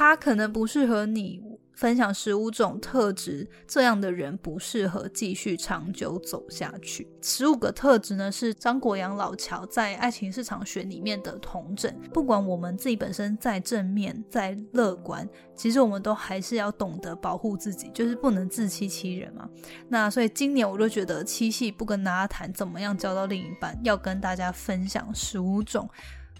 他可能不适合你。分享十五种特质，这样的人不适合继续长久走下去。十五个特质呢，是张国阳老乔在爱情市场学里面的同整。不管我们自己本身再正面、再乐观，其实我们都还是要懂得保护自己，就是不能自欺欺人嘛。那所以今年我就觉得七夕不跟大家谈怎么样交到另一半，要跟大家分享十五种。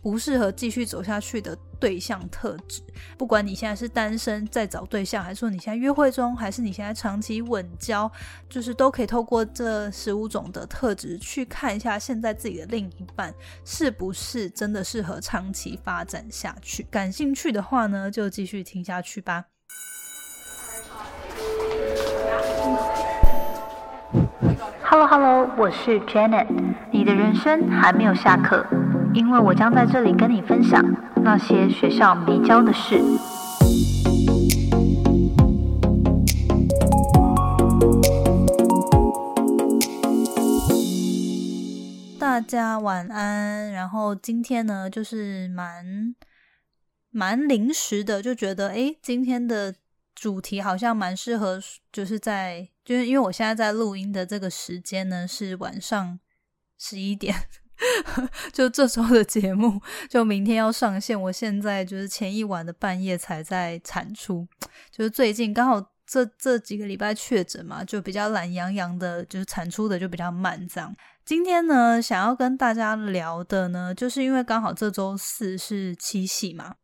不适合继续走下去的对象特质，不管你现在是单身在找对象，还是说你现在约会中，还是你现在长期稳交，就是都可以透过这十五种的特质去看一下现在自己的另一半是不是真的适合长期发展下去。感兴趣的话呢，就继续听下去吧。Hello Hello，我是 Janet，你的人生还没有下课。因为我将在这里跟你分享那些学校没教的事。大家晚安。然后今天呢，就是蛮蛮临时的，就觉得哎，今天的主题好像蛮适合，就是在就是因为我现在在录音的这个时间呢是晚上十一点。就这周的节目，就明天要上线。我现在就是前一晚的半夜才在产出，就是最近刚好这这几个礼拜确诊嘛，就比较懒洋洋的，就是产出的就比较慢。这样，今天呢，想要跟大家聊的呢，就是因为刚好这周四是七夕嘛。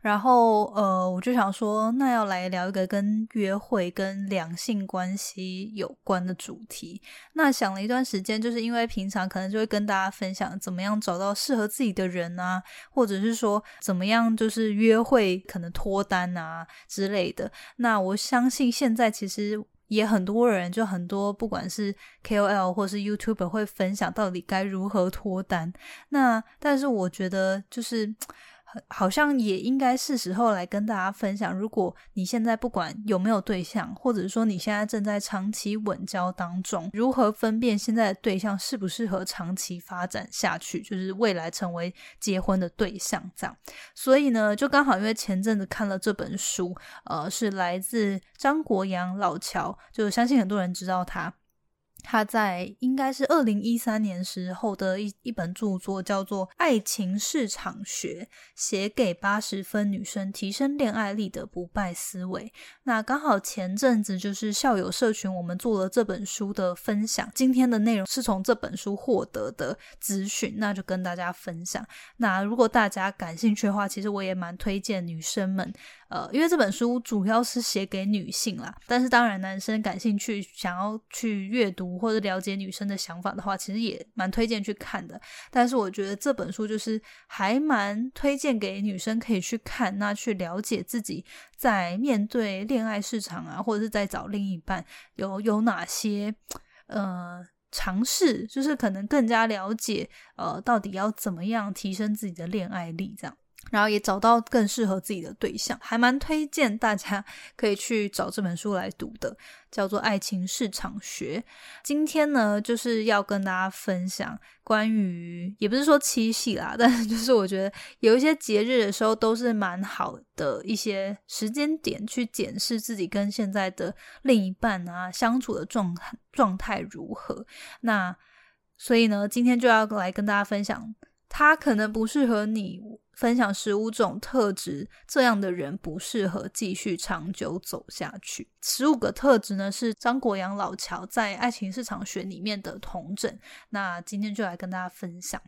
然后，呃，我就想说，那要来聊一个跟约会、跟两性关系有关的主题。那想了一段时间，就是因为平常可能就会跟大家分享怎么样找到适合自己的人啊，或者是说怎么样就是约会可能脱单啊之类的。那我相信现在其实也很多人，就很多不管是 KOL 或是 YouTuber 会分享到底该如何脱单。那但是我觉得就是。好像也应该是时候来跟大家分享，如果你现在不管有没有对象，或者说你现在正在长期稳交当中，如何分辨现在的对象适不适合长期发展下去，就是未来成为结婚的对象这样。所以呢，就刚好因为前阵子看了这本书，呃，是来自张国阳老乔，就相信很多人知道他。他在应该是二零一三年时候的一一本著作，叫做《爱情市场学》，写给八十分女生提升恋爱力的不败思维。那刚好前阵子就是校友社群，我们做了这本书的分享。今天的内容是从这本书获得的资讯，那就跟大家分享。那如果大家感兴趣的话，其实我也蛮推荐女生们。呃，因为这本书主要是写给女性啦，但是当然男生感兴趣想要去阅读或者了解女生的想法的话，其实也蛮推荐去看的。但是我觉得这本书就是还蛮推荐给女生可以去看，那去了解自己在面对恋爱市场啊，或者是在找另一半有有哪些呃尝试，就是可能更加了解呃到底要怎么样提升自己的恋爱力这样。然后也找到更适合自己的对象，还蛮推荐大家 可以去找这本书来读的，叫做《爱情市场学》。今天呢，就是要跟大家分享关于，也不是说七夕啦，但是就是我觉得有一些节日的时候都是蛮好的一些时间点，去检视自己跟现在的另一半啊相处的状状态如何。那所以呢，今天就要来跟大家分享，他可能不适合你。分享十五种特质，这样的人不适合继续长久走下去。十五个特质呢，是张国阳老乔在爱情市场学里面的同整。那今天就来跟大家分享。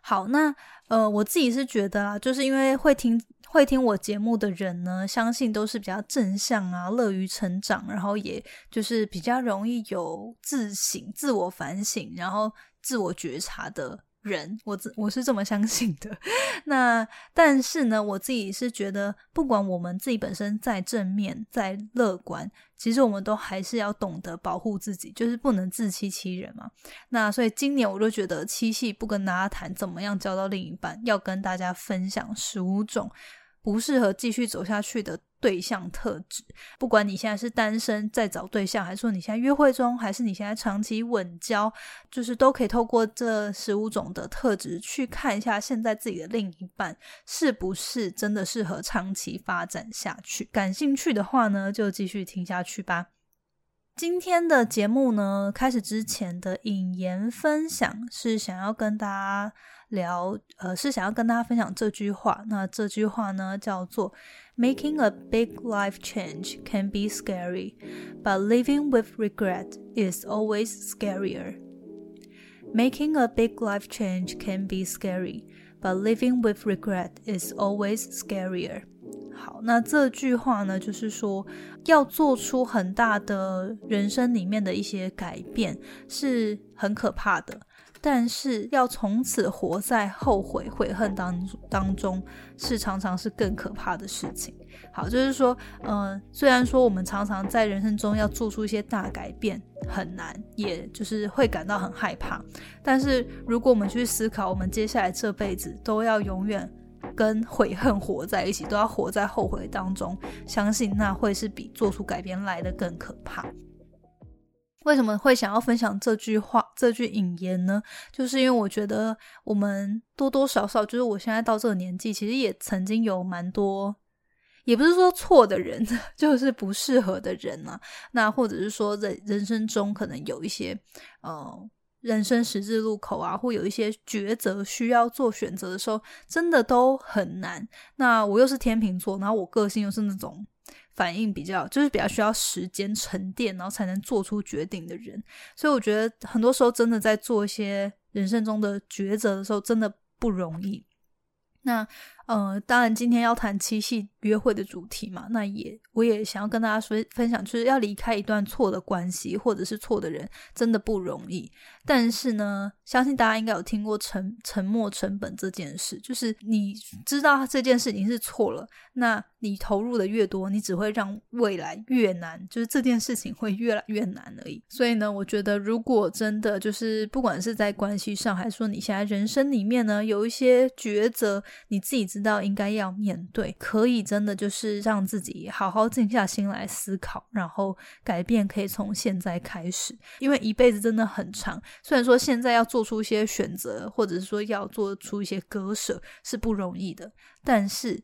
好，那呃，我自己是觉得啊，就是因为会听会听我节目的人呢，相信都是比较正向啊，乐于成长，然后也就是比较容易有自省、自我反省，然后自我觉察的。人，我我是这么相信的。那但是呢，我自己是觉得，不管我们自己本身再正面、再乐观，其实我们都还是要懂得保护自己，就是不能自欺欺人嘛。那所以今年我就觉得七夕不跟大家谈怎么样交到另一半，要跟大家分享十五种不适合继续走下去的对象特质。不管你现在是单身在找对象，还是说你现在约会中，还是你现在长期稳交，就是都可以透过这十五种的特质去看一下现在自己的另一半是不是真的适合长期发展下去。感兴趣的话呢，就继续听下去吧。今天的节目呢，开始之前的引言分享是想要跟大家聊，呃，是想要跟大家分享这句话。那这句话呢，叫做 “Making a big life change can be scary, but living with regret is always scarier.” Making a big life change can be scary, but living with regret is always scarier. 好，那这句话呢，就是说要做出很大的人生里面的一些改变是很可怕的， 但是要从此活在后悔悔恨当当中，是常常是更可怕的事情。好，就是说，嗯，虽然说我们常常在人生中要做出一些大改变很难，也就是会感到很害怕，但是如果我们去思考，我们接下来这辈子都要永远。跟悔恨活在一起，都要活在后悔当中，相信那会是比做出改变来的更可怕。为什么会想要分享这句话、这句引言呢？就是因为我觉得我们多多少少，就是我现在到这个年纪，其实也曾经有蛮多，也不是说错的人，就是不适合的人啊。那或者是说，在人生中可能有一些，呃。人生十字路口啊，或有一些抉择需要做选择的时候，真的都很难。那我又是天秤座，然后我个性又是那种反应比较，就是比较需要时间沉淀，然后才能做出决定的人。所以我觉得很多时候真的在做一些人生中的抉择的时候，真的不容易。那呃，当然今天要谈七夕约会的主题嘛，那也我也想要跟大家说分享，就是要离开一段错的关系或者是错的人，真的不容易。但是呢，相信大家应该有听过沉沉默成本这件事，就是你知道这件事情是错了，那你投入的越多，你只会让未来越难，就是这件事情会越来越难而已。所以呢，我觉得如果真的就是不管是在关系上，还是说你现在人生里面呢，有一些抉择，你自己知道应该要面对，可以真的就是让自己好好静下心来思考，然后改变可以从现在开始，因为一辈子真的很长。虽然说现在要做出一些选择，或者是说要做出一些割舍是不容易的，但是，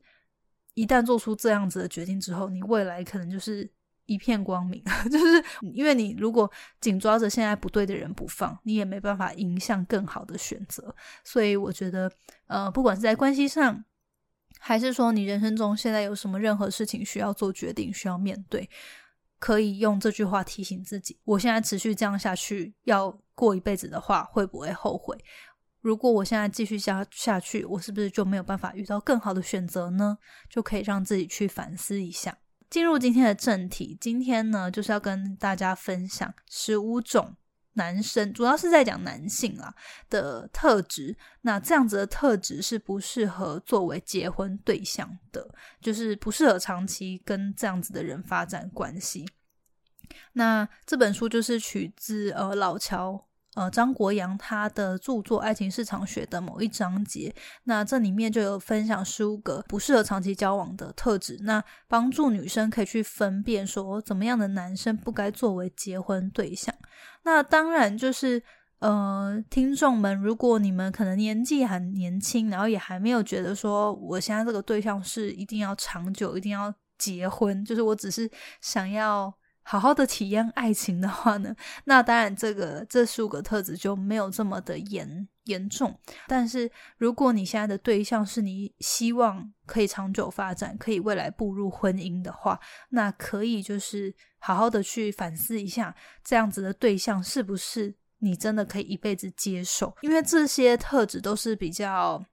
一旦做出这样子的决定之后，你未来可能就是一片光明。就是因为你如果紧抓着现在不对的人不放，你也没办法影响更好的选择。所以我觉得，呃，不管是在关系上，还是说你人生中现在有什么任何事情需要做决定、需要面对。可以用这句话提醒自己：我现在持续这样下去，要过一辈子的话，会不会后悔？如果我现在继续下下去，我是不是就没有办法遇到更好的选择呢？就可以让自己去反思一下。进入今天的正题，今天呢就是要跟大家分享十五种。男生主要是在讲男性啊的特质，那这样子的特质是不适合作为结婚对象的，就是不适合长期跟这样子的人发展关系。那这本书就是取自呃老乔。呃，张国阳他的著作《爱情市场学》的某一章节，那这里面就有分享十五个不适合长期交往的特质，那帮助女生可以去分辨说怎么样的男生不该作为结婚对象。那当然就是呃，听众们，如果你们可能年纪很年轻，然后也还没有觉得说我现在这个对象是一定要长久，一定要结婚，就是我只是想要。好好的体验爱情的话呢，那当然这个这十五个特质就没有这么的严严重。但是如果你现在的对象是你希望可以长久发展，可以未来步入婚姻的话，那可以就是好好的去反思一下，这样子的对象是不是你真的可以一辈子接受？因为这些特质都是比较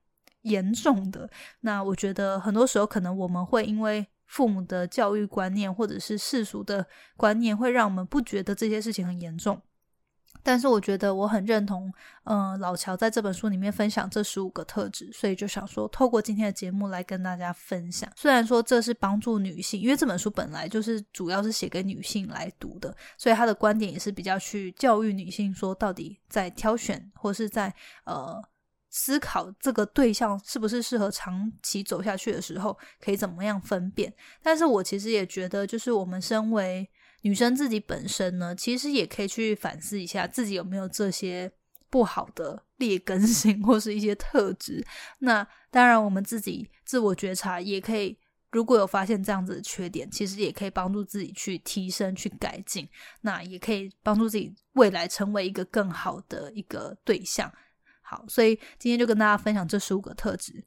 严重的。那我觉得很多时候可能我们会因为。父母的教育观念或者是世俗的观念，会让我们不觉得这些事情很严重。但是我觉得我很认同，嗯，老乔在这本书里面分享这十五个特质，所以就想说，透过今天的节目来跟大家分享。虽然说这是帮助女性，因为这本书本来就是主要是写给女性来读的，所以他的观点也是比较去教育女性，说到底在挑选或是在呃。思考这个对象是不是适合长期走下去的时候，可以怎么样分辨？但是我其实也觉得，就是我们身为女生自己本身呢，其实也可以去反思一下自己有没有这些不好的劣根性或是一些特质。那当然，我们自己自我觉察也可以。如果有发现这样子的缺点，其实也可以帮助自己去提升、去改进。那也可以帮助自己未来成为一个更好的一个对象。好，所以今天就跟大家分享这十五个特质。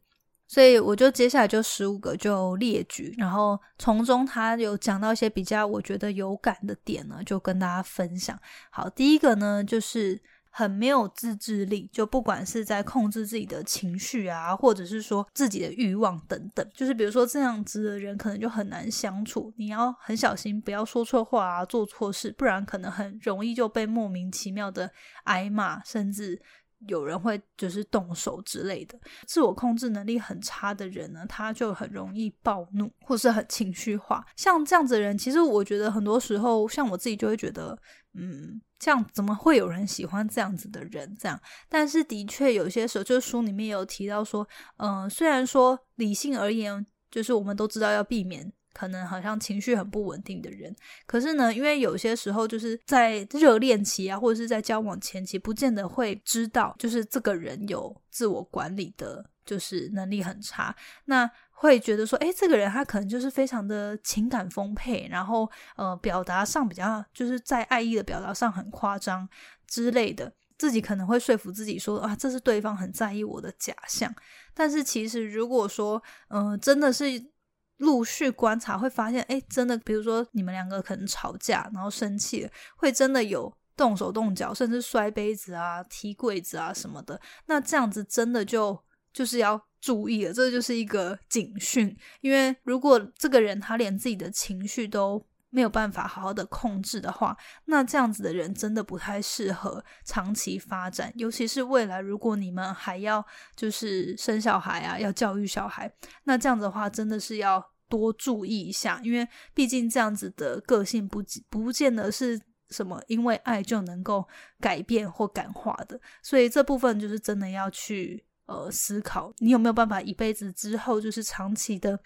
所以我就接下来就十五个就列举，然后从中他有讲到一些比较我觉得有感的点呢，就跟大家分享。好，第一个呢就是很没有自制力，就不管是在控制自己的情绪啊，或者是说自己的欲望等等，就是比如说这样子的人可能就很难相处。你要很小心，不要说错话啊，做错事，不然可能很容易就被莫名其妙的挨骂，甚至。有人会就是动手之类的，自我控制能力很差的人呢，他就很容易暴怒或是很情绪化。像这样子的人，其实我觉得很多时候，像我自己就会觉得，嗯，这样怎么会有人喜欢这样子的人？这样，但是的确有些时候，就是书里面有提到说，嗯，虽然说理性而言，就是我们都知道要避免。可能好像情绪很不稳定的人，可是呢，因为有些时候就是在热恋期啊，或者是在交往前期，不见得会知道，就是这个人有自我管理的，就是能力很差，那会觉得说，哎，这个人他可能就是非常的情感丰沛，然后呃，表达上比较就是在爱意的表达上很夸张之类的，自己可能会说服自己说，啊，这是对方很在意我的假象，但是其实如果说，嗯，真的是。陆续观察会发现，哎，真的，比如说你们两个可能吵架，然后生气，会真的有动手动脚，甚至摔杯子啊、踢柜子啊什么的。那这样子真的就就是要注意了，这就是一个警讯。因为如果这个人他连自己的情绪都没有办法好好的控制的话，那这样子的人真的不太适合长期发展，尤其是未来如果你们还要就是生小孩啊，要教育小孩，那这样子的话真的是要。多注意一下，因为毕竟这样子的个性不不见得是什么因为爱就能够改变或感化的，所以这部分就是真的要去呃思考，你有没有办法一辈子之后就是长期的。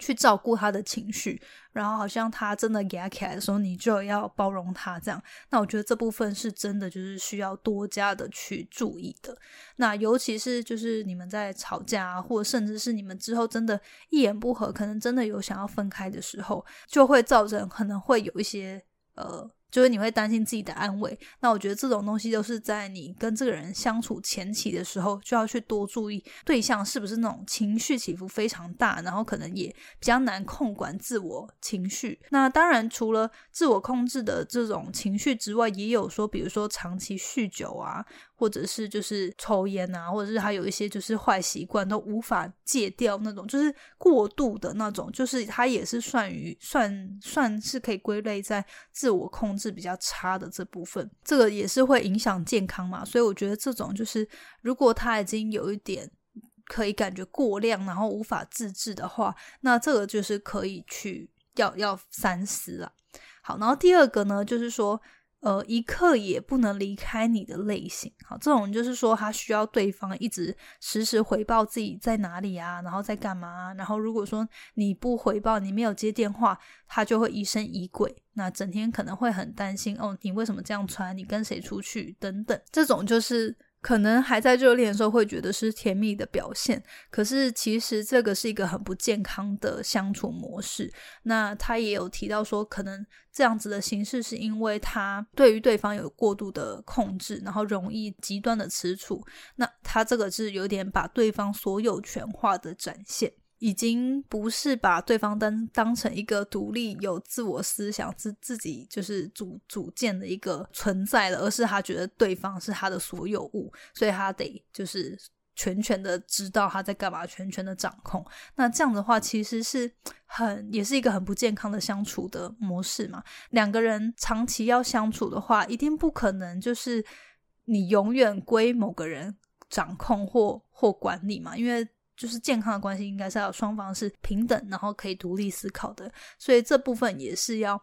去照顾他的情绪，然后好像他真的给他起来的时候，你就要包容他这样。那我觉得这部分是真的，就是需要多加的去注意的。那尤其是就是你们在吵架，或者甚至是你们之后真的一言不合，可能真的有想要分开的时候，就会造成可能会有一些呃。就是你会担心自己的安危，那我觉得这种东西都是在你跟这个人相处前期的时候，就要去多注意对象是不是那种情绪起伏非常大，然后可能也比较难控管自我情绪。那当然，除了自我控制的这种情绪之外，也有说，比如说长期酗酒啊。或者是就是抽烟啊，或者是他有一些就是坏习惯都无法戒掉那种，就是过度的那种，就是他也是算于算算是可以归类在自我控制比较差的这部分，这个也是会影响健康嘛。所以我觉得这种就是如果他已经有一点可以感觉过量，然后无法自制的话，那这个就是可以去要要三思了。好，然后第二个呢，就是说。呃，一刻也不能离开你的类型，好，这种就是说他需要对方一直实时回报自己在哪里啊，然后在干嘛，然后如果说你不回报，你没有接电话，他就会疑神疑鬼，那整天可能会很担心哦，你为什么这样穿？你跟谁出去？等等，这种就是。可能还在热恋的时候会觉得是甜蜜的表现，可是其实这个是一个很不健康的相处模式。那他也有提到说，可能这样子的形式是因为他对于对方有过度的控制，然后容易极端的吃醋。那他这个是有点把对方所有权化的展现。已经不是把对方当当成一个独立、有自我思想、自自己就是主主见的一个存在了，而是他觉得对方是他的所有物，所以他得就是全权的知道他在干嘛，全权的掌控。那这样的话，其实是很也是一个很不健康的相处的模式嘛。两个人长期要相处的话，一定不可能就是你永远归某个人掌控或或管理嘛，因为。就是健康的关系，应该是要双方是平等，然后可以独立思考的。所以这部分也是要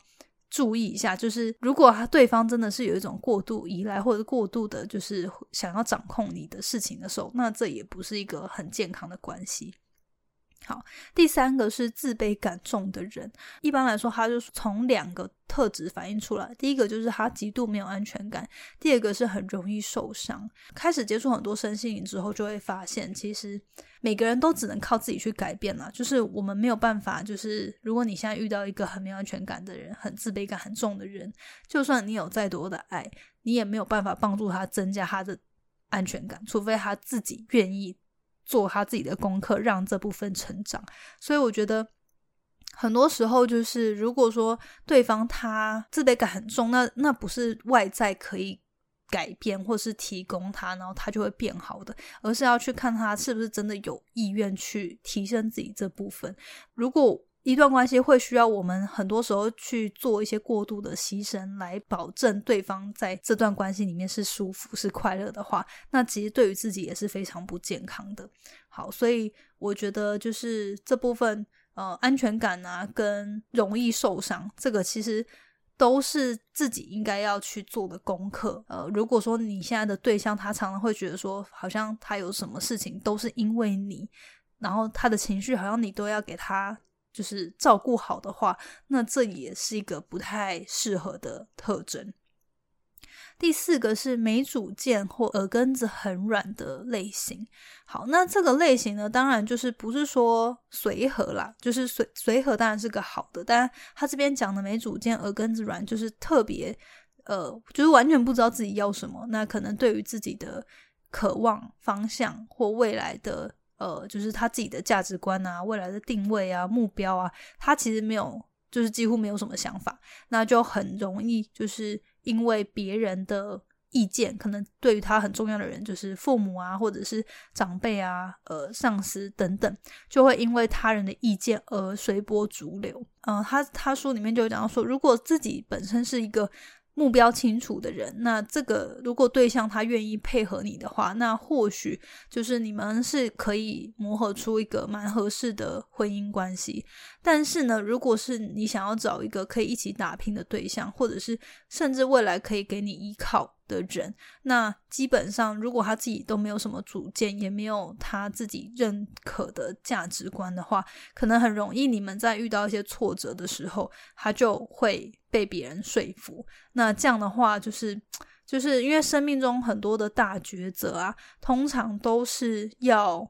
注意一下，就是如果对方真的是有一种过度依赖或者过度的，就是想要掌控你的事情的时候，那这也不是一个很健康的关系。好，第三个是自卑感重的人，一般来说，他就从两个特质反映出来。第一个就是他极度没有安全感，第二个是很容易受伤。开始接触很多身心灵之后，就会发现，其实每个人都只能靠自己去改变了。就是我们没有办法，就是如果你现在遇到一个很没有安全感的人，很自卑感很重的人，就算你有再多的爱，你也没有办法帮助他增加他的安全感，除非他自己愿意。做他自己的功课，让这部分成长。所以我觉得很多时候就是，如果说对方他自卑感很重，那那不是外在可以改变或是提供他，然后他就会变好的，而是要去看他是不是真的有意愿去提升自己这部分。如果一段关系会需要我们很多时候去做一些过度的牺牲，来保证对方在这段关系里面是舒服、是快乐的话，那其实对于自己也是非常不健康的。好，所以我觉得就是这部分呃安全感啊，跟容易受伤，这个其实都是自己应该要去做的功课。呃，如果说你现在的对象他常常会觉得说，好像他有什么事情都是因为你，然后他的情绪好像你都要给他。就是照顾好的话，那这也是一个不太适合的特征。第四个是没主见或耳根子很软的类型。好，那这个类型呢，当然就是不是说随和啦，就是随随和当然是个好的，但他这边讲的没主见、耳根子软，就是特别呃，就是完全不知道自己要什么。那可能对于自己的渴望方向或未来的。呃，就是他自己的价值观啊，未来的定位啊，目标啊，他其实没有，就是几乎没有什么想法，那就很容易就是因为别人的意见，可能对于他很重要的人，就是父母啊，或者是长辈啊，呃，上司等等，就会因为他人的意见而随波逐流。嗯，他他书里面就讲到说，如果自己本身是一个。目标清楚的人，那这个如果对象他愿意配合你的话，那或许就是你们是可以磨合出一个蛮合适的婚姻关系。但是呢，如果是你想要找一个可以一起打拼的对象，或者是甚至未来可以给你依靠。的人，那基本上如果他自己都没有什么主见，也没有他自己认可的价值观的话，可能很容易你们在遇到一些挫折的时候，他就会被别人说服。那这样的话，就是就是因为生命中很多的大抉择啊，通常都是要，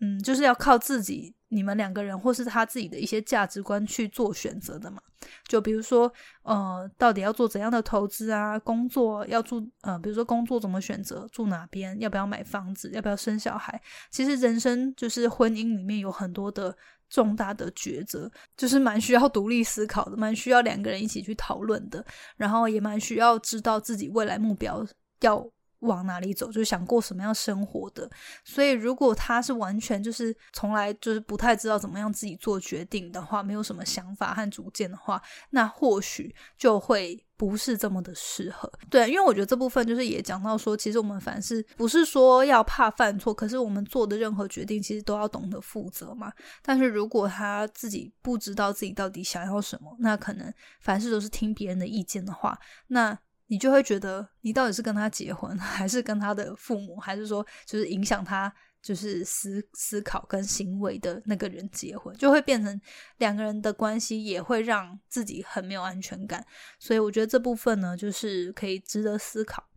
嗯，就是要靠自己。你们两个人，或是他自己的一些价值观去做选择的嘛？就比如说，呃，到底要做怎样的投资啊？工作要住，呃，比如说工作怎么选择，住哪边，要不要买房子，要不要生小孩？其实人生就是婚姻里面有很多的重大的抉择，就是蛮需要独立思考的，蛮需要两个人一起去讨论的，然后也蛮需要知道自己未来目标要。往哪里走，就是想过什么样生活的。所以，如果他是完全就是从来就是不太知道怎么样自己做决定的话，没有什么想法和主见的话，那或许就会不是这么的适合。对，因为我觉得这部分就是也讲到说，其实我们凡事不是说要怕犯错，可是我们做的任何决定，其实都要懂得负责嘛。但是如果他自己不知道自己到底想要什么，那可能凡事都是听别人的意见的话，那。你就会觉得，你到底是跟他结婚，还是跟他的父母，还是说就是影响他就是思思考跟行为的那个人结婚，就会变成两个人的关系也会让自己很没有安全感。所以我觉得这部分呢，就是可以值得思考。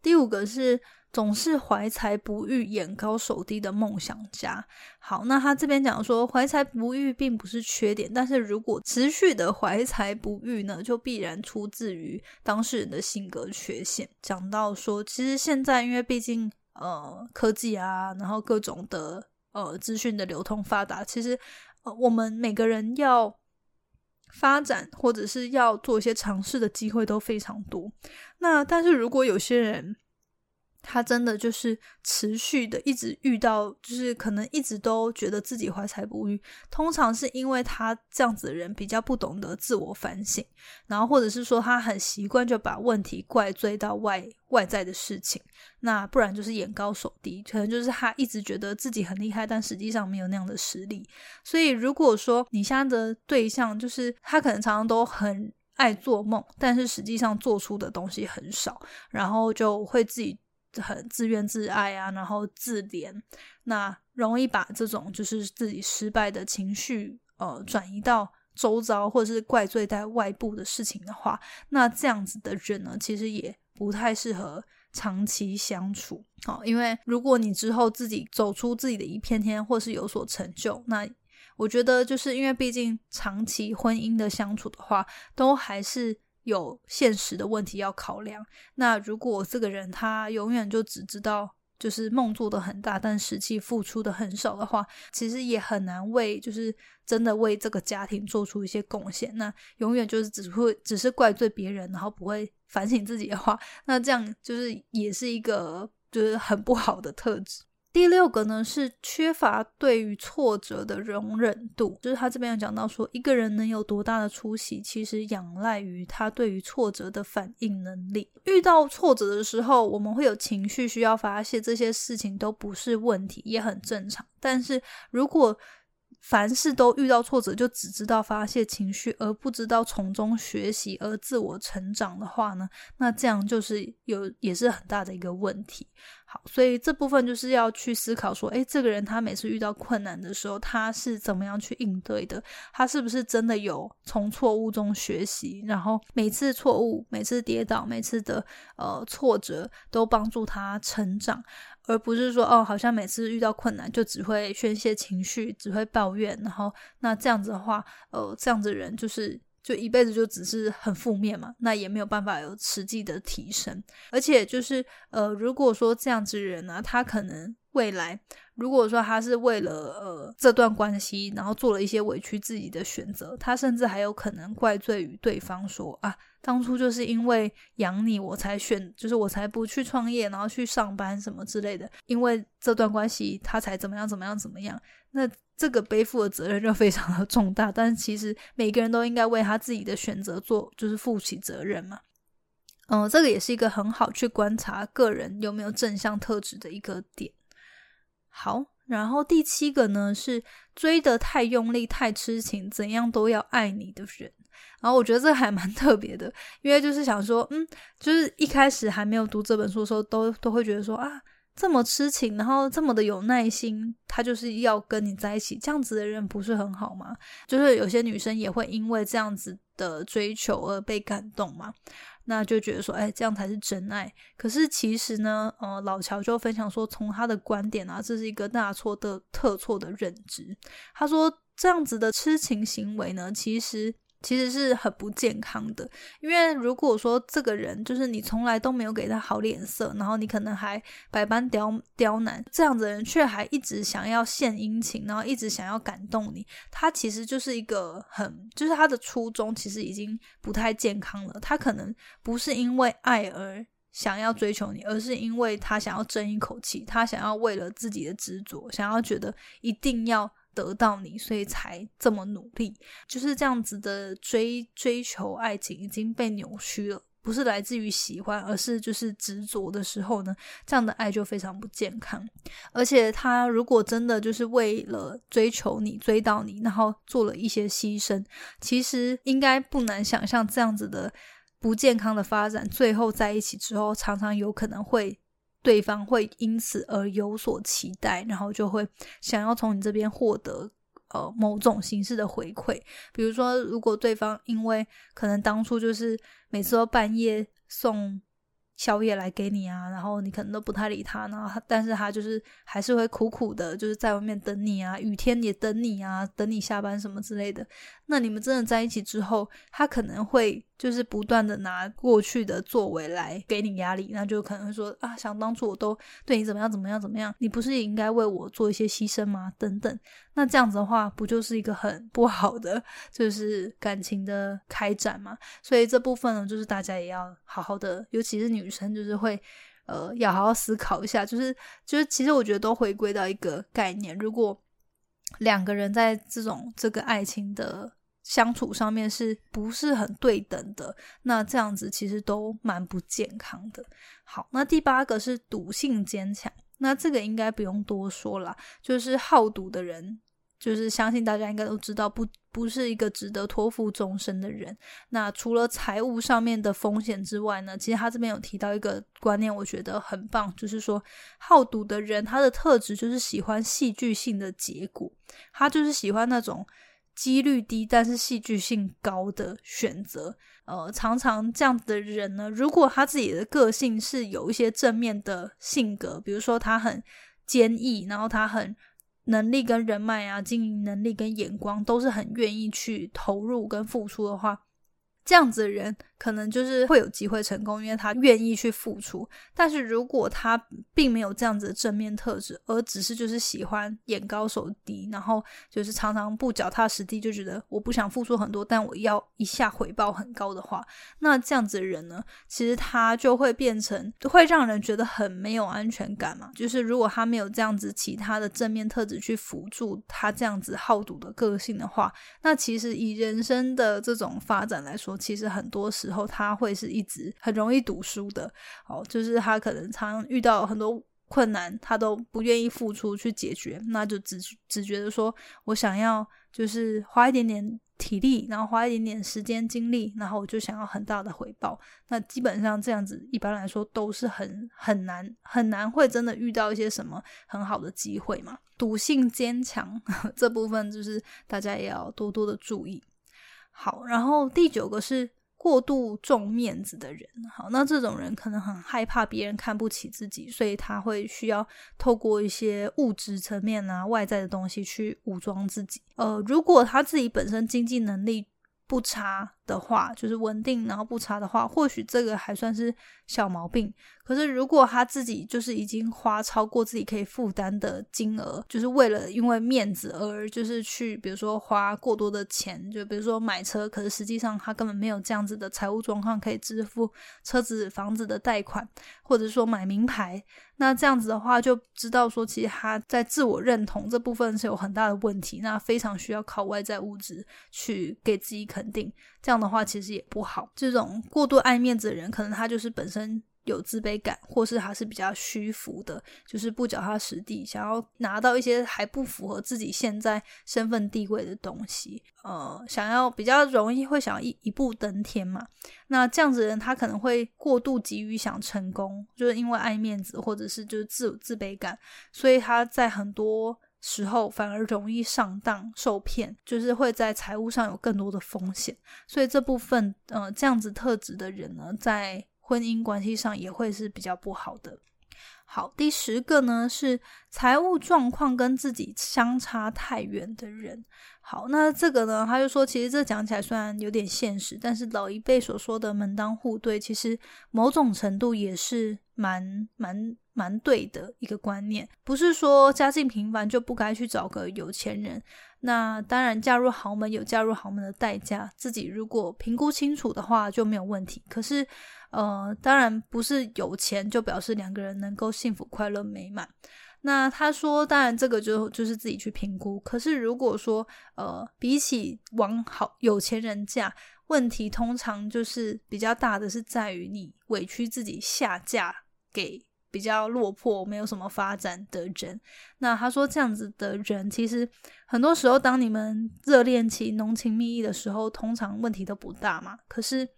第五个是。总是怀才不遇、眼高手低的梦想家。好，那他这边讲说，怀才不遇并不是缺点，但是如果持续的怀才不遇呢，就必然出自于当事人的性格缺陷。讲到说，其实现在因为毕竟呃科技啊，然后各种的呃资讯的流通发达，其实我们每个人要发展或者是要做一些尝试的机会都非常多。那但是如果有些人，他真的就是持续的一直遇到，就是可能一直都觉得自己怀才不遇。通常是因为他这样子的人比较不懂得自我反省，然后或者是说他很习惯就把问题怪罪到外外在的事情。那不然就是眼高手低，可能就是他一直觉得自己很厉害，但实际上没有那样的实力。所以如果说你现在的对象就是他，可能常常都很。爱做梦，但是实际上做出的东西很少，然后就会自己很自怨自艾啊，然后自怜，那容易把这种就是自己失败的情绪呃转移到周遭，或者是怪罪在外部的事情的话，那这样子的人呢，其实也不太适合长期相处。好，因为如果你之后自己走出自己的一片天，或是有所成就，那我觉得，就是因为毕竟长期婚姻的相处的话，都还是有现实的问题要考量。那如果这个人他永远就只知道就是梦做的很大，但实际付出的很少的话，其实也很难为就是真的为这个家庭做出一些贡献。那永远就是只会只是怪罪别人，然后不会反省自己的话，那这样就是也是一个就是很不好的特质。第六个呢是缺乏对于挫折的容忍度，就是他这边有讲到说，一个人能有多大的出息，其实仰赖于他对于挫折的反应能力。遇到挫折的时候，我们会有情绪需要发泄，这些事情都不是问题，也很正常。但是如果凡事都遇到挫折就只知道发泄情绪，而不知道从中学习而自我成长的话呢，那这样就是有也是很大的一个问题。好，所以这部分就是要去思考说，诶，这个人他每次遇到困难的时候，他是怎么样去应对的？他是不是真的有从错误中学习？然后每次错误、每次跌倒、每次的呃挫折都帮助他成长？而不是说哦，好像每次遇到困难就只会宣泄情绪，只会抱怨，然后那这样子的话，呃，这样子人就是就一辈子就只是很负面嘛，那也没有办法有实际的提升。而且就是呃，如果说这样子人呢，他可能未来如果说他是为了呃这段关系，然后做了一些委屈自己的选择，他甚至还有可能怪罪于对方说啊。当初就是因为养你，我才选，就是我才不去创业，然后去上班什么之类的。因为这段关系，他才怎么样怎么样怎么样。那这个背负的责任就非常的重大。但是其实每个人都应该为他自己的选择做，就是负起责任嘛。嗯，这个也是一个很好去观察个人有没有正向特质的一个点。好，然后第七个呢是追得太用力、太痴情，怎样都要爱你的人。然后我觉得这还蛮 特别的，因为就是想说，嗯，就是一开始还没有读这本书的时候，都都会觉得说啊，这么痴情，然后这么的有耐心，他就是要跟你在一起，这样子的人不是很好吗？就是有些女生也会因为这样子的追求而被感动嘛，那就觉得说，哎，这样才是真爱。可是其实呢，呃，老乔就分享说，从他的观点啊，这是一个大错的特错的认知。他说，这样子的痴情行为呢，其实。其实是很不健康的，因为如果说这个人就是你从来都没有给他好脸色，然后你可能还百般刁刁难，这样的人却还一直想要献殷勤，然后一直想要感动你，他其实就是一个很，就是他的初衷其实已经不太健康了。他可能不是因为爱而想要追求你，而是因为他想要争一口气，他想要为了自己的执着，想要觉得一定要。得到你，所以才这么努力，就是这样子的追追求爱情已经被扭曲了，不是来自于喜欢，而是就是执着的时候呢，这样的爱就非常不健康。而且他如果真的就是为了追求你追到你，然后做了一些牺牲，其实应该不难想象，这样子的不健康的发展，最后在一起之后，常常有可能会。对方会因此而有所期待，然后就会想要从你这边获得呃某种形式的回馈。比如说，如果对方因为可能当初就是每次都半夜送。宵夜来给你啊，然后你可能都不太理他，然后但是他就是还是会苦苦的，就是在外面等你啊，雨天也等你啊，等你下班什么之类的。那你们真的在一起之后，他可能会就是不断的拿过去的作为来给你压力，那就可能会说啊，想当初我都对你怎么样怎么样怎么样，你不是也应该为我做一些牺牲吗？等等。那这样子的话，不就是一个很不好的，就是感情的开展嘛？所以这部分呢，就是大家也要好好的，尤其是女生，就是会呃，要好好思考一下。就是就是，其实我觉得都回归到一个概念：如果两个人在这种这个爱情的相处上面是不是很对等的，那这样子其实都蛮不健康的。好，那第八个是赌性坚强，那这个应该不用多说了，就是好赌的人。就是相信大家应该都知道，不不是一个值得托付终身的人。那除了财务上面的风险之外呢，其实他这边有提到一个观念，我觉得很棒，就是说好赌的人他的特质就是喜欢戏剧性的结果，他就是喜欢那种。几率低但是戏剧性高的选择，呃，常常这样子的人呢，如果他自己的个性是有一些正面的性格，比如说他很坚毅，然后他很能力跟人脉啊，经营能力跟眼光都是很愿意去投入跟付出的话。这样子的人可能就是会有机会成功，因为他愿意去付出。但是如果他并没有这样子的正面特质，而只是就是喜欢眼高手低，然后就是常常不脚踏实地，就觉得我不想付出很多，但我要一下回报很高的话，那这样子的人呢，其实他就会变成会让人觉得很没有安全感嘛。就是如果他没有这样子其他的正面特质去辅助他这样子好赌的个性的话，那其实以人生的这种发展来说，其实很多时候候他会是一直很容易赌输的，哦，就是他可能常遇到很多困难，他都不愿意付出去解决，那就只只觉得说我想要就是花一点点体力，然后花一点点时间精力，然后我就想要很大的回报。那基本上这样子，一般来说都是很很难很难会真的遇到一些什么很好的机会嘛。赌性坚强 这部分，就是大家也要多多的注意。好，然后第九个是过度重面子的人。好，那这种人可能很害怕别人看不起自己，所以他会需要透过一些物质层面啊、外在的东西去武装自己。呃，如果他自己本身经济能力不差的话，就是稳定，然后不差的话，或许这个还算是小毛病。可是，如果他自己就是已经花超过自己可以负担的金额，就是为了因为面子而就是去，比如说花过多的钱，就比如说买车，可是实际上他根本没有这样子的财务状况可以支付车子、房子的贷款，或者说买名牌，那这样子的话，就知道说其实他在自我认同这部分是有很大的问题，那非常需要靠外在物质去给自己肯定。这样的话其实也不好。这种过度爱面子的人，可能他就是本身。有自卑感，或是他是比较虚浮的，就是不脚踏实地，想要拿到一些还不符合自己现在身份地位的东西，呃，想要比较容易会想一一步登天嘛。那这样子的人，他可能会过度急于想成功，就是因为爱面子，或者是就是自自卑感，所以他在很多时候反而容易上当受骗，就是会在财务上有更多的风险。所以这部分呃这样子特质的人呢，在婚姻关系上也会是比较不好的。好，第十个呢是财务状况跟自己相差太远的人。好，那这个呢，他就说，其实这讲起来虽然有点现实，但是老一辈所说的门当户对，其实某种程度也是蛮蛮蛮对的一个观念。不是说家境平凡就不该去找个有钱人。那当然，嫁入豪门有嫁入豪门的代价，自己如果评估清楚的话就没有问题。可是，呃，当然不是有钱就表示两个人能够幸福、快乐、美满。那他说，当然这个就就是自己去评估。可是如果说，呃，比起往好有钱人嫁，问题通常就是比较大的是在于你委屈自己下嫁给。比较落魄、没有什么发展的人，那他说这样子的人，其实很多时候，当你们热恋期、浓情蜜意的时候，通常问题都不大嘛。可是，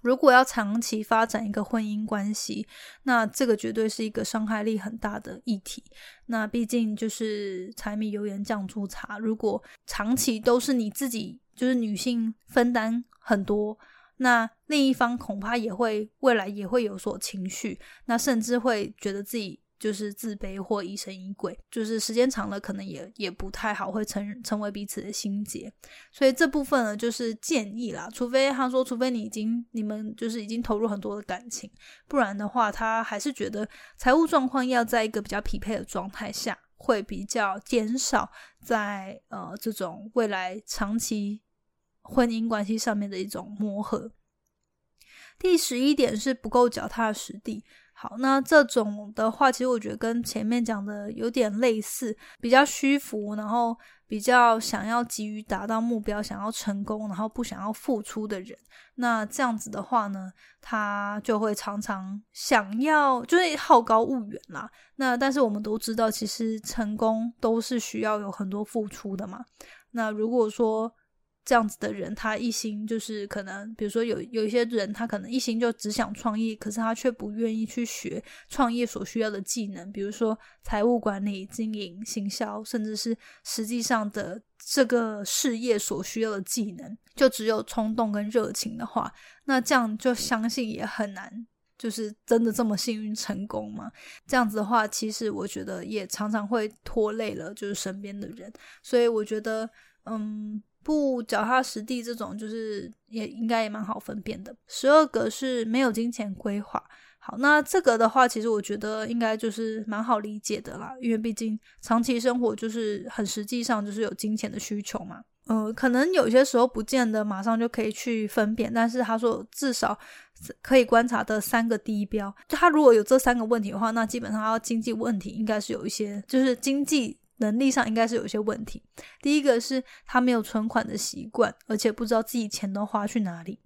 如果要长期发展一个婚姻关系，那这个绝对是一个伤害力很大的议题。那毕竟就是柴米油盐酱醋茶，如果长期都是你自己，就是女性分担很多。那另一方恐怕也会未来也会有所情绪，那甚至会觉得自己就是自卑或疑神疑鬼，就是时间长了可能也也不太好，会成成为彼此的心结。所以这部分呢，就是建议啦，除非他说，除非你已经你们就是已经投入很多的感情，不然的话，他还是觉得财务状况要在一个比较匹配的状态下，会比较减少在呃这种未来长期。婚姻关系上面的一种磨合。第十一点是不够脚踏实地。好，那这种的话，其实我觉得跟前面讲的有点类似，比较虚浮，然后比较想要急于达到目标，想要成功，然后不想要付出的人，那这样子的话呢，他就会常常想要，就是好高骛远啦。那但是我们都知道，其实成功都是需要有很多付出的嘛。那如果说，这样子的人，他一心就是可能，比如说有有一些人，他可能一心就只想创业，可是他却不愿意去学创业所需要的技能，比如说财务管理、经营、行销，甚至是实际上的这个事业所需要的技能，就只有冲动跟热情的话，那这样就相信也很难，就是真的这么幸运成功吗？这样子的话，其实我觉得也常常会拖累了就是身边的人，所以我觉得，嗯。不脚踏实地，这种就是也应该也蛮好分辨的。十二个是没有金钱规划，好，那这个的话，其实我觉得应该就是蛮好理解的啦，因为毕竟长期生活就是很实际上就是有金钱的需求嘛。呃，可能有些时候不见得马上就可以去分辨，但是他说至少可以观察的三个低标，就他如果有这三个问题的话，那基本上他经济问题应该是有一些，就是经济。能力上应该是有些问题。第一个是他没有存款的习惯，而且不知道自己钱都花去哪里。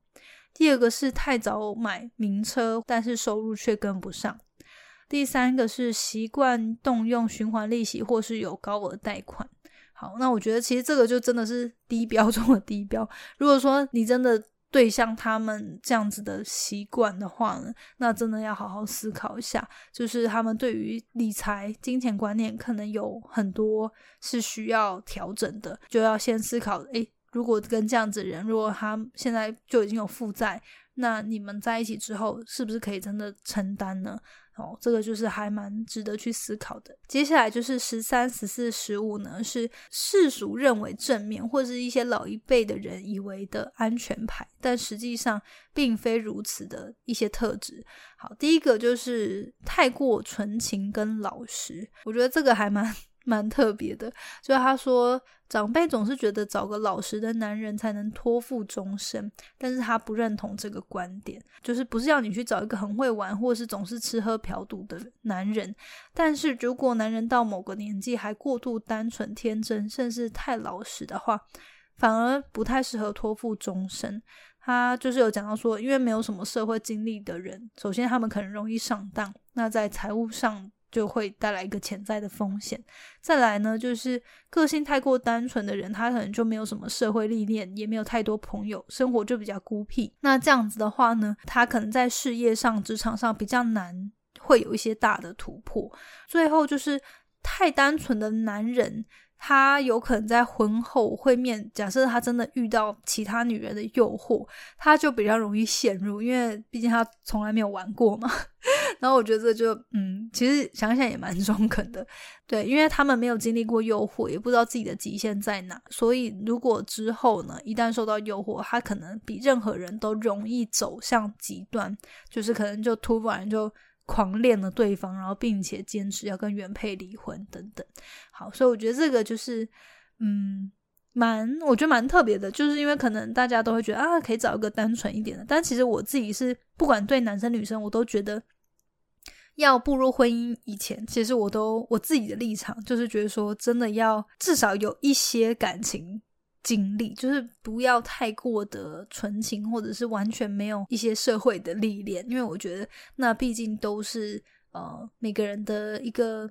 第二个是太早买名车，但是收入却跟不上。第三个是习惯动用循环利息，或是有高额贷款。好，那我觉得其实这个就真的是低标中的低标。如果说你真的，对象他们这样子的习惯的话呢，那真的要好好思考一下，就是他们对于理财、金钱观念可能有很多是需要调整的，就要先思考：诶，如果跟这样子人，如果他现在就已经有负债，那你们在一起之后，是不是可以真的承担呢？哦，这个就是还蛮值得去思考的。接下来就是十三、十四、十五呢，是世俗认为正面，或者是一些老一辈的人以为的安全牌，但实际上并非如此的一些特质。好，第一个就是太过纯情跟老实，我觉得这个还蛮。蛮特别的，就他说，长辈总是觉得找个老实的男人才能托付终身，但是他不认同这个观点，就是不是要你去找一个很会玩，或是总是吃喝嫖赌的男人，但是如果男人到某个年纪还过度单纯天真，甚至太老实的话，反而不太适合托付终身。他就是有讲到说，因为没有什么社会经历的人，首先他们可能容易上当，那在财务上。就会带来一个潜在的风险。再来呢，就是个性太过单纯的人，他可能就没有什么社会历练，也没有太多朋友，生活就比较孤僻。那这样子的话呢，他可能在事业上、职场上比较难会有一些大的突破。最后就是太单纯的男人。他有可能在婚后会面，假设他真的遇到其他女人的诱惑，他就比较容易陷入，因为毕竟他从来没有玩过嘛。然后我觉得就嗯，其实想想也蛮 中肯的，对，因为他们没有经历过诱惑，也不知道自己的极限在哪，所以如果之后呢，一旦受到诱惑，他可能比任何人都容易走向极端，就是可能就突然就。狂恋了对方，然后并且坚持要跟原配离婚等等。好，所以我觉得这个就是，嗯，蛮我觉得蛮特别的，就是因为可能大家都会觉得啊，可以找一个单纯一点的。但其实我自己是不管对男生女生，我都觉得要步入婚姻以前，其实我都我自己的立场就是觉得说，真的要至少有一些感情。经历就是不要太过的纯情，或者是完全没有一些社会的历练，因为我觉得那毕竟都是呃每个人的一个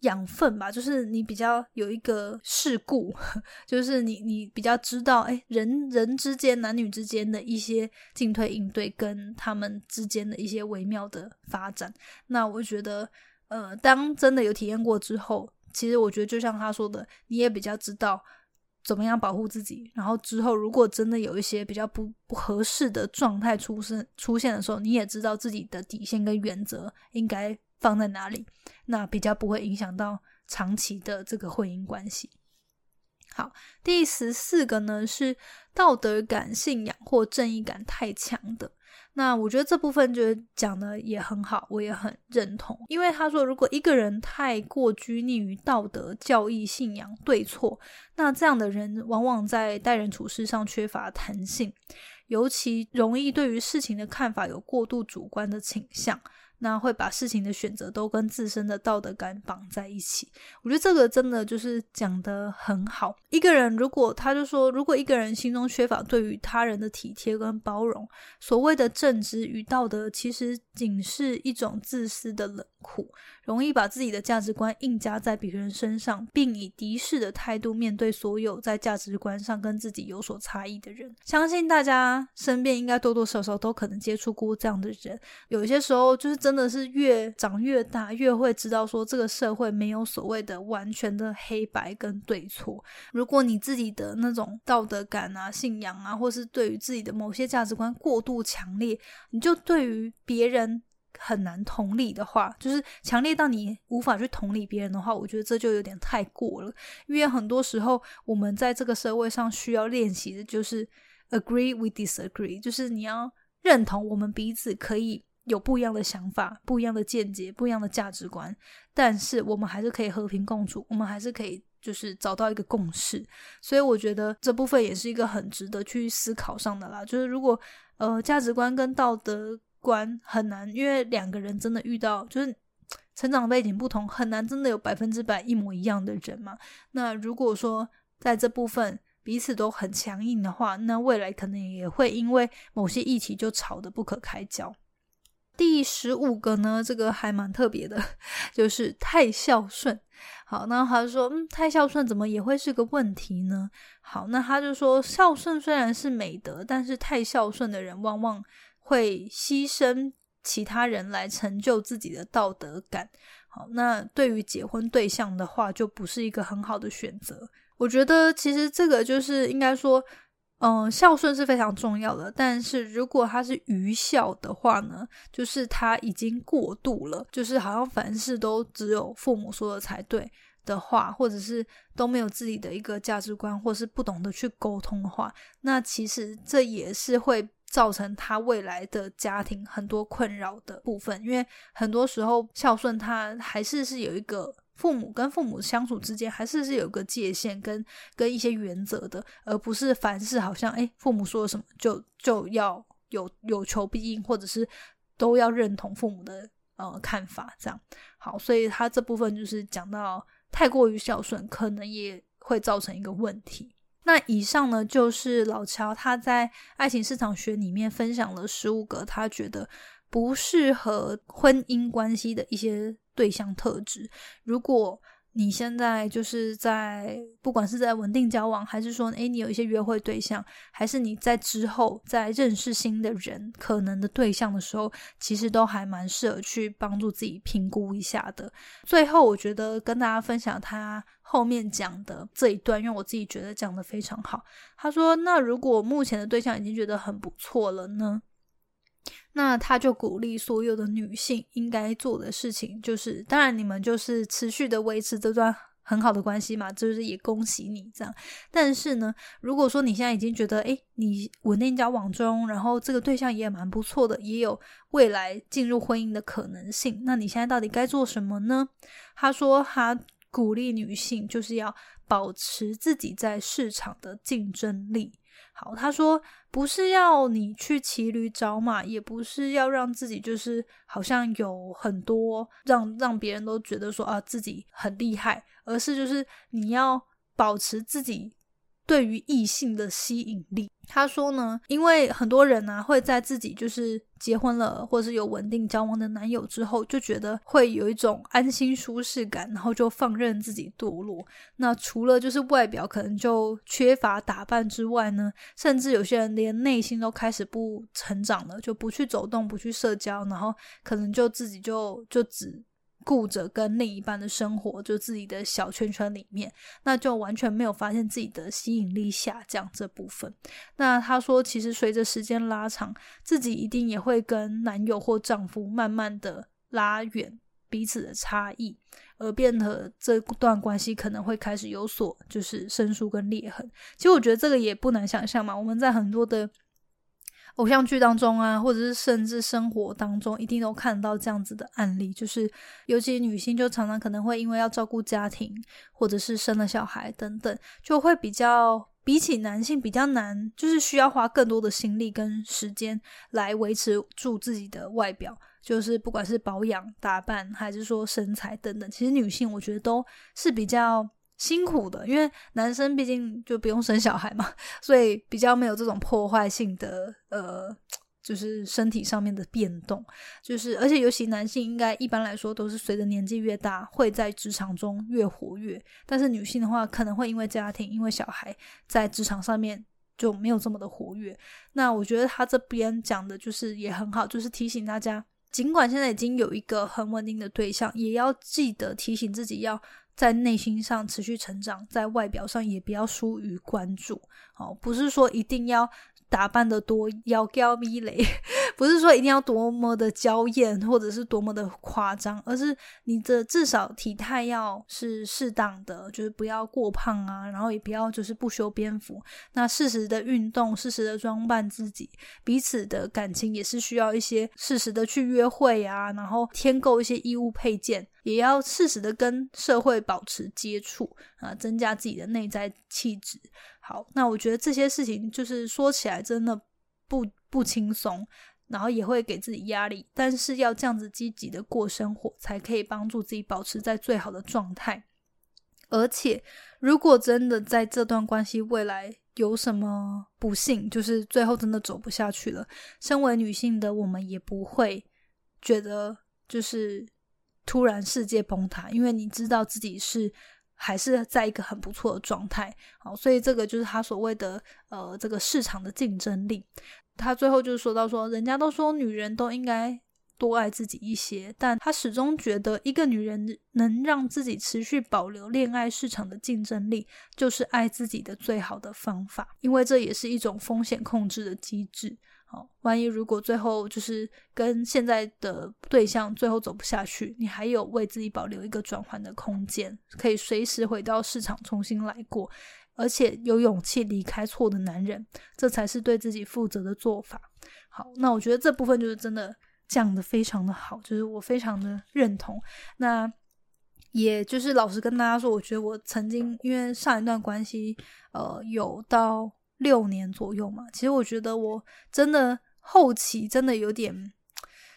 养分吧。就是你比较有一个事故，就是你你比较知道，哎，人人之间、男女之间的一些进退应对，跟他们之间的一些微妙的发展。那我觉得，呃，当真的有体验过之后，其实我觉得就像他说的，你也比较知道。怎么样保护自己？然后之后，如果真的有一些比较不不合适的状态出现出现的时候，你也知道自己的底线跟原则应该放在哪里，那比较不会影响到长期的这个婚姻关系。好，第十四个呢是道德感、信仰或正义感太强的。那我觉得这部分就讲的也很好，我也很认同。因为他说，如果一个人太过拘泥于道德、教义、信仰、对错，那这样的人往往在待人处事上缺乏弹性，尤其容易对于事情的看法有过度主观的倾向。那会把事情的选择都跟自身的道德感绑在一起。我觉得这个真的就是讲的很好。一个人如果他就说，如果一个人心中缺乏对于他人的体贴跟包容，所谓的正直与道德，其实仅是一种自私的冷酷，容易把自己的价值观硬加在别人身上，并以敌视的态度面对所有在价值观上跟自己有所差异的人。相信大家身边应该多多少少都可能接触过这样的人。有些时候，就是真的是越长越大，越会知道说这个社会没有所谓的完全的黑白跟对错。如果你自己的那种道德感啊、信仰啊，或是对于自己的某些价值观过度强烈，你就对于别人很难同理的话，就是强烈到你无法去同理别人的话，我觉得这就有点太过了。因为很多时候，我们在这个社会上需要练习的就是 agree with disagree，就是你要认同我们彼此可以有不一样的想法、不一样的见解、不一样的价值观，但是我们还是可以和平共处，我们还是可以。就是找到一个共识，所以我觉得这部分也是一个很值得去思考上的啦。就是如果呃价值观跟道德观很难，因为两个人真的遇到就是成长背景不同，很难真的有百分之百一模一样的人嘛。那如果说在这部分彼此都很强硬的话，那未来可能也会因为某些议题就吵得不可开交。第十五个呢，这个还蛮特别的，就是太孝顺。好，那他就说，嗯，太孝顺怎么也会是个问题呢？好，那他就说，孝顺虽然是美德，但是太孝顺的人往往会牺牲其他人来成就自己的道德感。好，那对于结婚对象的话，就不是一个很好的选择。我觉得其实这个就是应该说。嗯，孝顺是非常重要的，但是如果他是愚孝的话呢，就是他已经过度了，就是好像凡事都只有父母说的才对的话，或者是都没有自己的一个价值观，或是不懂得去沟通的话，那其实这也是会造成他未来的家庭很多困扰的部分，因为很多时候孝顺他还是是有一个。父母跟父母相处之间，还是是有个界限跟跟一些原则的，而不是凡事好像哎，父母说了什么就就要有有求必应，或者是都要认同父母的呃看法这样。好，所以他这部分就是讲到太过于孝顺，可能也会造成一个问题。那以上呢，就是老乔他在爱情市场学里面分享了十五个他觉得不适合婚姻关系的一些。对象特质，如果你现在就是在不管是在稳定交往，还是说诶你有一些约会对象，还是你在之后在认识新的人可能的对象的时候，其实都还蛮适合去帮助自己评估一下的。最后，我觉得跟大家分享他后面讲的这一段，因为我自己觉得讲的非常好。他说：“那如果目前的对象已经觉得很不错了呢？”那他就鼓励所有的女性应该做的事情，就是当然你们就是持续的维持这段很好的关系嘛，就是也恭喜你这样。但是呢，如果说你现在已经觉得，诶，你稳定交往中，然后这个对象也蛮不错的，也有未来进入婚姻的可能性，那你现在到底该做什么呢？他说他鼓励女性就是要保持自己在市场的竞争力。好，他说不是要你去骑驴找马，也不是要让自己就是好像有很多让让别人都觉得说啊自己很厉害，而是就是你要保持自己。对于异性的吸引力，他说呢，因为很多人呢会在自己就是结婚了，或者是有稳定交往的男友之后，就觉得会有一种安心舒适感，然后就放任自己堕落。那除了就是外表可能就缺乏打扮之外呢，甚至有些人连内心都开始不成长了，就不去走动，不去社交，然后可能就自己就就只。顾着跟另一半的生活，就自己的小圈圈里面，那就完全没有发现自己的吸引力下降这部分。那他说，其实随着时间拉长，自己一定也会跟男友或丈夫慢慢的拉远彼此的差异，而变得这段关系可能会开始有所就是生疏跟裂痕。其实我觉得这个也不难想象嘛，我们在很多的。偶像剧当中啊，或者是甚至生活当中，一定都看到这样子的案例，就是尤其女性就常常可能会因为要照顾家庭，或者是生了小孩等等，就会比较比起男性比较难，就是需要花更多的心力跟时间来维持住自己的外表，就是不管是保养、打扮，还是说身材等等，其实女性我觉得都是比较辛苦的，因为男生毕竟就不用生小孩嘛，所以比较没有这种破坏性的呃。就是身体上面的变动，就是而且尤其男性应该一般来说都是随着年纪越大会在职场中越活跃，但是女性的话可能会因为家庭因为小孩在职场上面就没有这么的活跃。那我觉得他这边讲的就是也很好，就是提醒大家，尽管现在已经有一个很稳定的对象，也要记得提醒自己要在内心上持续成长，在外表上也不要疏于关注。哦，不是说一定要。打扮的多妖娇美雷，不是说一定要多么的娇艳，或者是多么的夸张，而是你的至少体态要是适当的，就是不要过胖啊，然后也不要就是不修边幅。那适时的运动，适时的装扮自己，彼此的感情也是需要一些适时的去约会啊，然后添购一些衣物配件，也要适时的跟社会保持接触啊，增加自己的内在气质。好，那我觉得这些事情就是说起来真的不不轻松，然后也会给自己压力。但是要这样子积极的过生活，才可以帮助自己保持在最好的状态。而且，如果真的在这段关系未来有什么不幸，就是最后真的走不下去了，身为女性的我们也不会觉得就是突然世界崩塌，因为你知道自己是。还是在一个很不错的状态，好，所以这个就是他所谓的呃这个市场的竞争力。他最后就是说到说，人家都说女人都应该多爱自己一些，但他始终觉得一个女人能让自己持续保留恋爱市场的竞争力，就是爱自己的最好的方法，因为这也是一种风险控制的机制。好，万一如果最后就是跟现在的对象最后走不下去，你还有为自己保留一个转换的空间，可以随时回到市场重新来过，而且有勇气离开错的男人，这才是对自己负责的做法。好，那我觉得这部分就是真的讲的非常的好，就是我非常的认同。那也就是老实跟大家说，我觉得我曾经因为上一段关系，呃，有到。六年左右嘛，其实我觉得我真的后期真的有点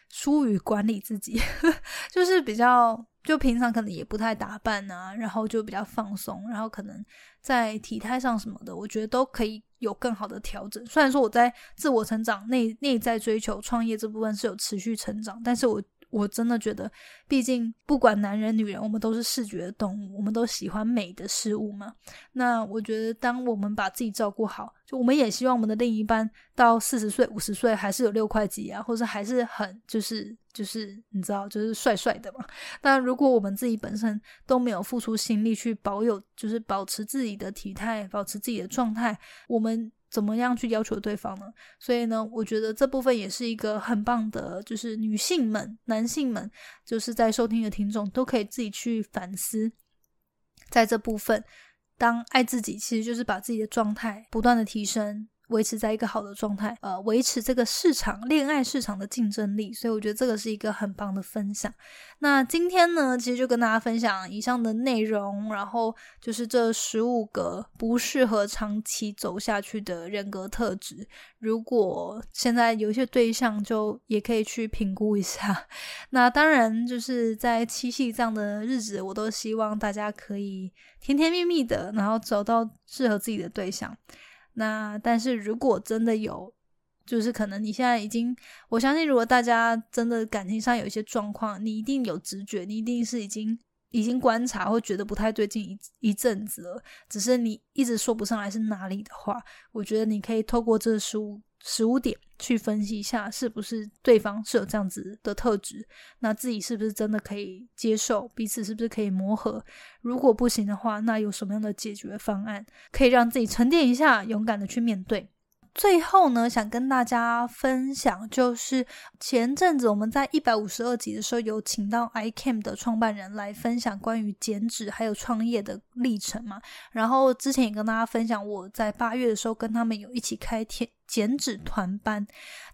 疏于管理自己，就是比较就平常可能也不太打扮啊，然后就比较放松，然后可能在体态上什么的，我觉得都可以有更好的调整。虽然说我在自我成长、内内在追求、创业这部分是有持续成长，但是我。我真的觉得，毕竟不管男人女人，我们都是视觉动物，我们都喜欢美的事物嘛。那我觉得，当我们把自己照顾好，就我们也希望我们的另一半到四十岁、五十岁还是有六块肌啊，或者还是很就是就是你知道，就是帅帅的嘛。但如果我们自己本身都没有付出心力去保有，就是保持自己的体态，保持自己的状态，我们。怎么样去要求对方呢？所以呢，我觉得这部分也是一个很棒的，就是女性们、男性们，就是在收听的听众都可以自己去反思，在这部分，当爱自己，其实就是把自己的状态不断的提升。维持在一个好的状态，呃，维持这个市场恋爱市场的竞争力，所以我觉得这个是一个很棒的分享。那今天呢，其实就跟大家分享以上的内容，然后就是这十五个不适合长期走下去的人格特质。如果现在有一些对象，就也可以去评估一下。那当然，就是在七夕这样的日子，我都希望大家可以甜甜蜜蜜的，然后找到适合自己的对象。那但是如果真的有，就是可能你现在已经，我相信如果大家真的感情上有一些状况，你一定有直觉，你一定是已经已经观察或觉得不太对劲一一阵子了，只是你一直说不上来是哪里的话，我觉得你可以透过这书十五点去分析一下，是不是对方是有这样子的特质，那自己是不是真的可以接受，彼此是不是可以磨合？如果不行的话，那有什么样的解决方案可以让自己沉淀一下，勇敢的去面对？最后呢，想跟大家分享，就是前阵子我们在一百五十二集的时候，有请到 iCam 的创办人来分享关于减脂还有创业的历程嘛。然后之前也跟大家分享，我在八月的时候跟他们有一起开天剪纸团班。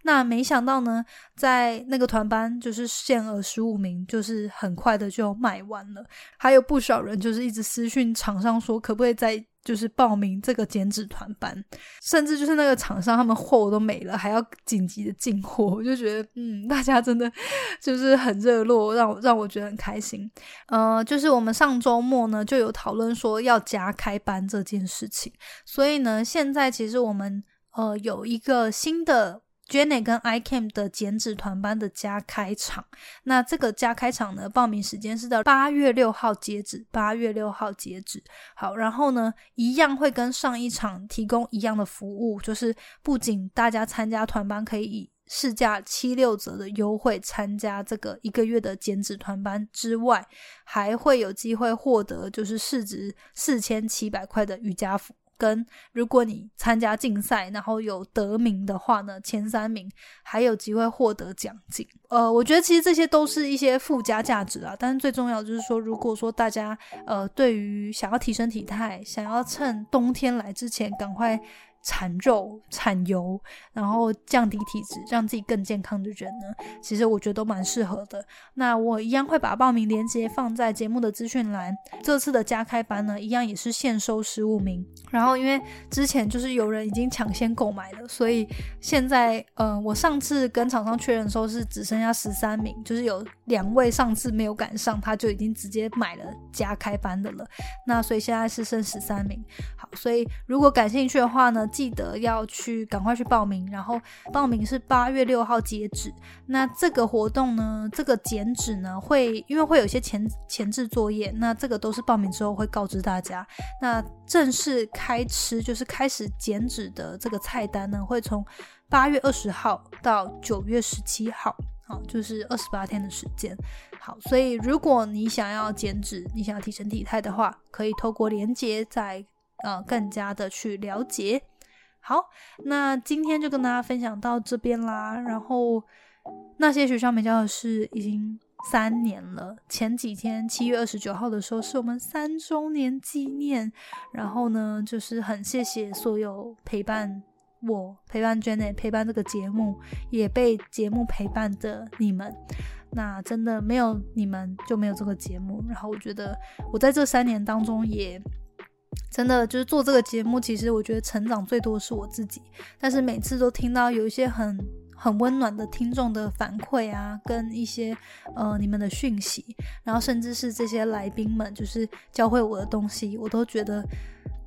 那没想到呢，在那个团班就是限额十五名，就是很快的就卖完了。还有不少人就是一直私讯厂商说，可不可以再就是报名这个剪纸团班，甚至就是那个厂商他们货都没了，还要紧急的进货，我就觉得嗯，大家真的就是很热络，让我让我觉得很开心。呃，就是我们上周末呢就有讨论说要加开班这件事情，所以呢，现在其实我们呃有一个新的。Jenny 跟 iCam 的减脂团班的加开场，那这个加开场呢，报名时间是到八月六号截止，八月六号截止。好，然后呢，一样会跟上一场提供一样的服务，就是不仅大家参加团班可以以市价七六折的优惠参加这个一个月的减脂团班之外，还会有机会获得就是市值四千七百块的瑜伽服。跟如果你参加竞赛，然后有得名的话呢，前三名还有机会获得奖金。呃，我觉得其实这些都是一些附加价值啊。但是最重要就是说，如果说大家呃对于想要提升体态，想要趁冬天来之前赶快。产肉、产油，然后降低体脂，让自己更健康的人呢，其实我觉得都蛮适合的。那我一样会把报名链接放在节目的资讯栏。这次的加开班呢，一样也是限收十五名。然后因为之前就是有人已经抢先购买了，所以现在，嗯，我上次跟厂商确认的时候是只剩下十三名，就是有两位上次没有赶上，他就已经直接买了加开班的了。那所以现在是剩十三名。好，所以如果感兴趣的话呢？记得要去赶快去报名，然后报名是八月六号截止。那这个活动呢，这个减脂呢，会因为会有一些前前置作业，那这个都是报名之后会告知大家。那正式开吃就是开始减脂的这个菜单呢，会从八月二十号到九月十七号，好，就是二十八天的时间。好，所以如果你想要减脂，你想要提升体态的话，可以透过连接在呃更加的去了解。好，那今天就跟大家分享到这边啦。然后那些学校没教的事已经三年了。前几天七月二十九号的时候是我们三周年纪念。然后呢，就是很谢谢所有陪伴我、陪伴 Jenny、陪伴这个节目，也被节目陪伴的你们。那真的没有你们就没有这个节目。然后我觉得我在这三年当中也。真的就是做这个节目，其实我觉得成长最多是我自己。但是每次都听到有一些很很温暖的听众的反馈啊，跟一些呃你们的讯息，然后甚至是这些来宾们就是教会我的东西，我都觉得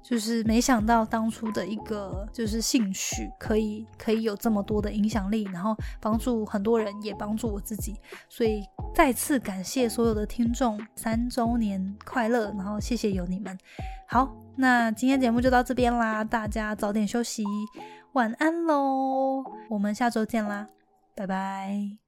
就是没想到当初的一个就是兴趣可以可以有这么多的影响力，然后帮助很多人，也帮助我自己。所以再次感谢所有的听众，三周年快乐！然后谢谢有你们。好，那今天节目就到这边啦，大家早点休息，晚安喽，我们下周见啦，拜拜。